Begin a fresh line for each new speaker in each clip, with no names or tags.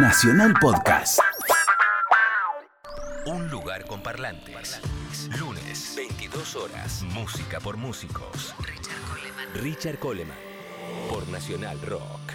Nacional Podcast.
Un lugar con parlantes. Lunes, 22 horas. Música por músicos. Richard Coleman. Richard Coleman. Por Nacional Rock.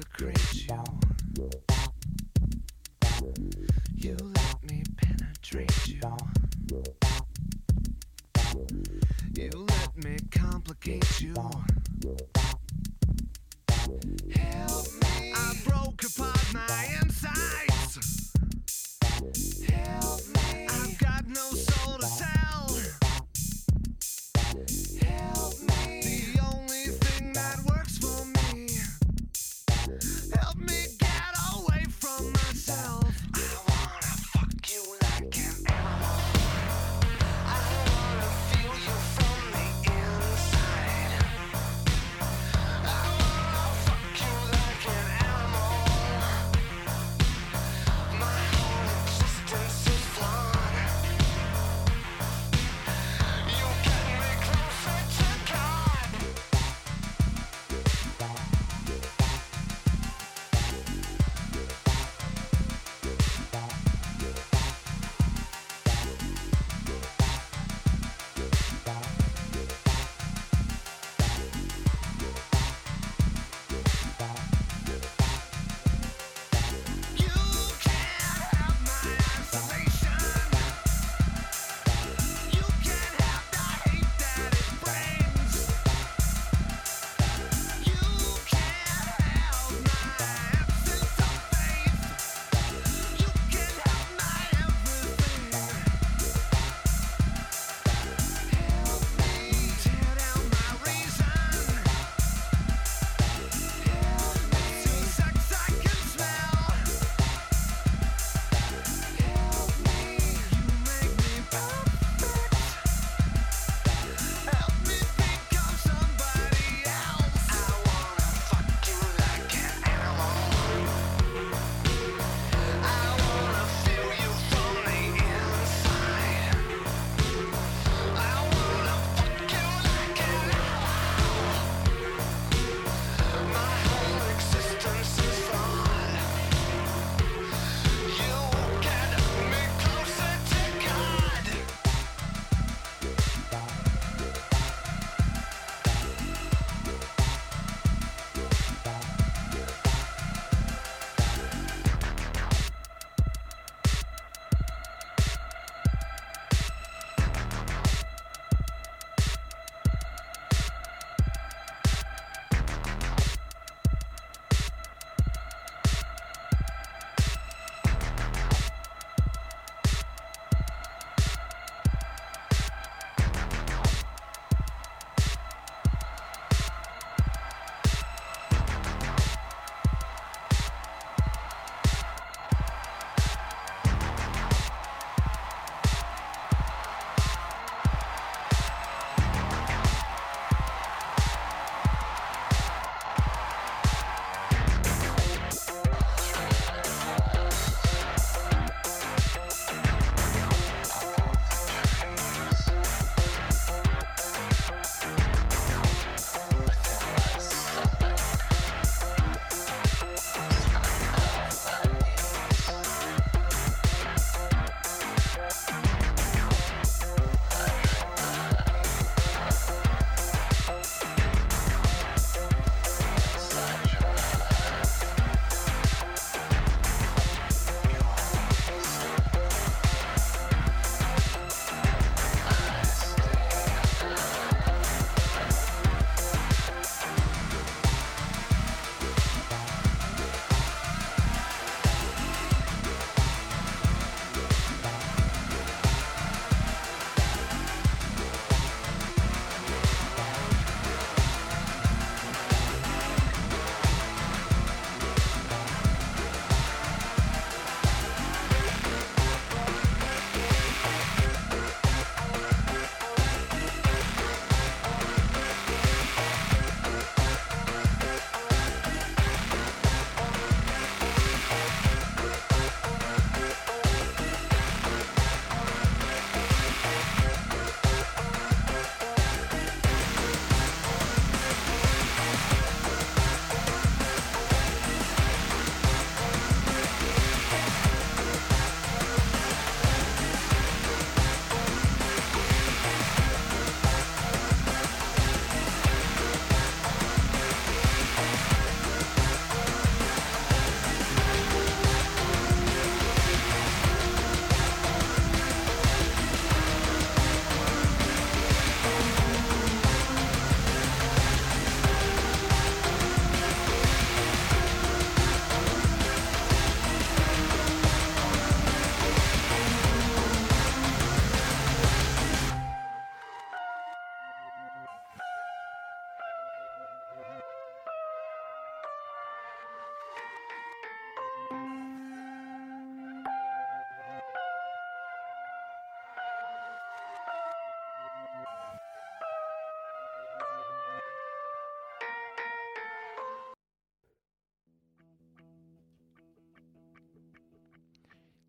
desecration.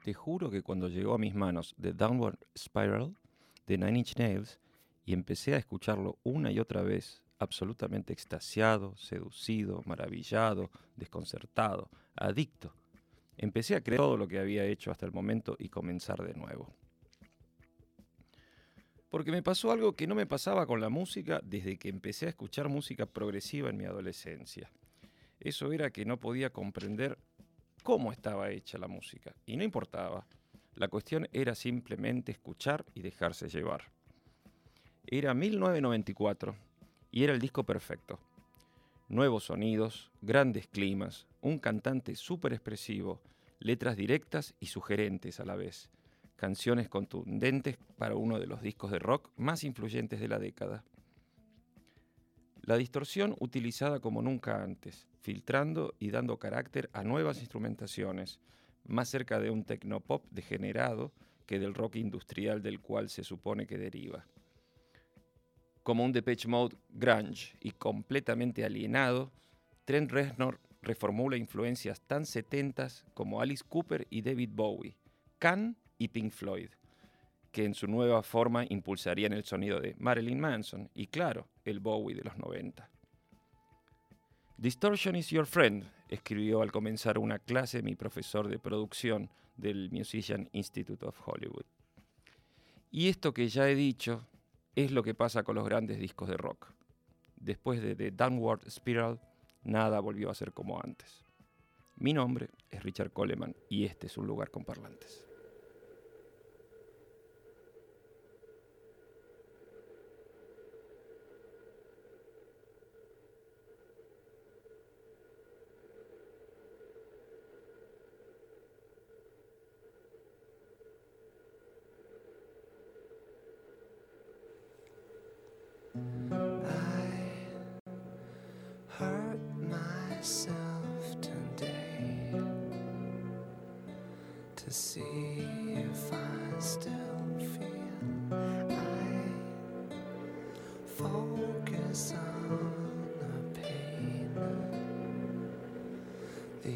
Te juro que cuando llegó a mis manos The Downward Spiral de Nine Inch Nails y empecé a escucharlo una y otra vez, absolutamente extasiado, seducido, maravillado, desconcertado, adicto, empecé a creer todo lo que había hecho hasta el momento y comenzar de nuevo. Porque me pasó algo que no me pasaba con la música desde que empecé a escuchar música progresiva en mi adolescencia. Eso era que no podía comprender cómo estaba hecha la música. Y no importaba. La cuestión era simplemente escuchar y dejarse llevar. Era 1994 y era el disco perfecto. Nuevos sonidos, grandes climas, un cantante súper expresivo, letras directas y sugerentes a la vez, canciones contundentes para uno de los discos de rock más influyentes de la década. La distorsión utilizada como nunca antes, filtrando y dando carácter a nuevas instrumentaciones, más cerca de un tecnopop degenerado que del rock industrial del cual se supone que deriva. Como un Depeche Mode grunge y completamente alienado, Trent Reznor reformula influencias tan setentas como Alice Cooper y David Bowie, Can y Pink Floyd, que en su nueva forma impulsarían el sonido de Marilyn Manson y claro, el Bowie de los 90. Distortion is your friend, escribió al comenzar una clase mi profesor de producción del Musician Institute of Hollywood. Y esto que ya he dicho es lo que pasa con los grandes discos de rock. Después de The Downward Spiral, nada volvió a ser como antes. Mi nombre es Richard Coleman y este es un lugar con parlantes.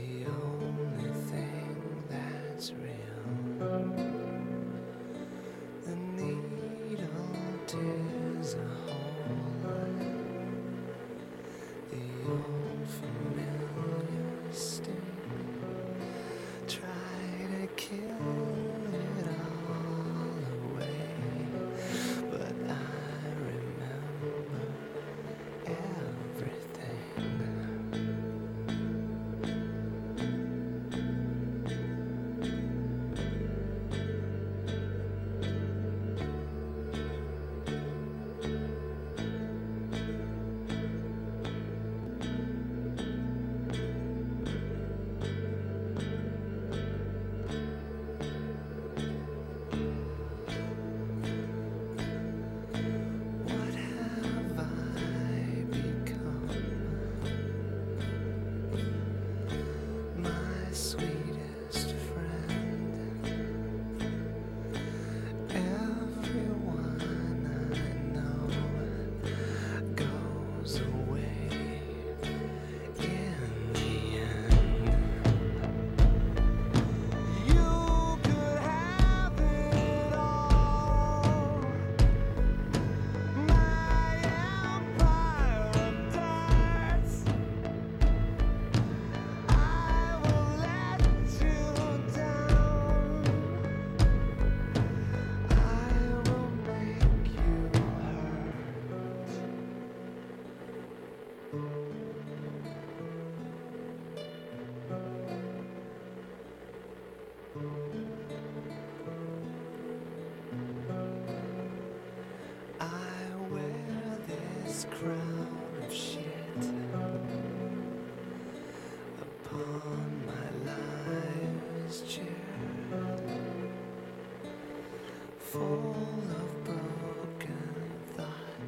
The only thing that's real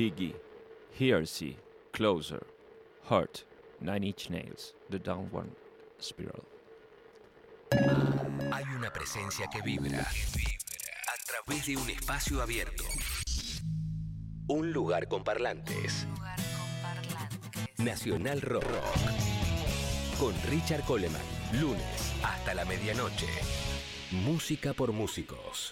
Piggy, Hearsay, Closer, Heart, Nine Inch Nails, The Downward Spiral.
Hay una presencia que vibra. A través de un espacio abierto. Un lugar con parlantes. Nacional Rock. Con Richard Coleman. Lunes hasta la medianoche. Música por músicos.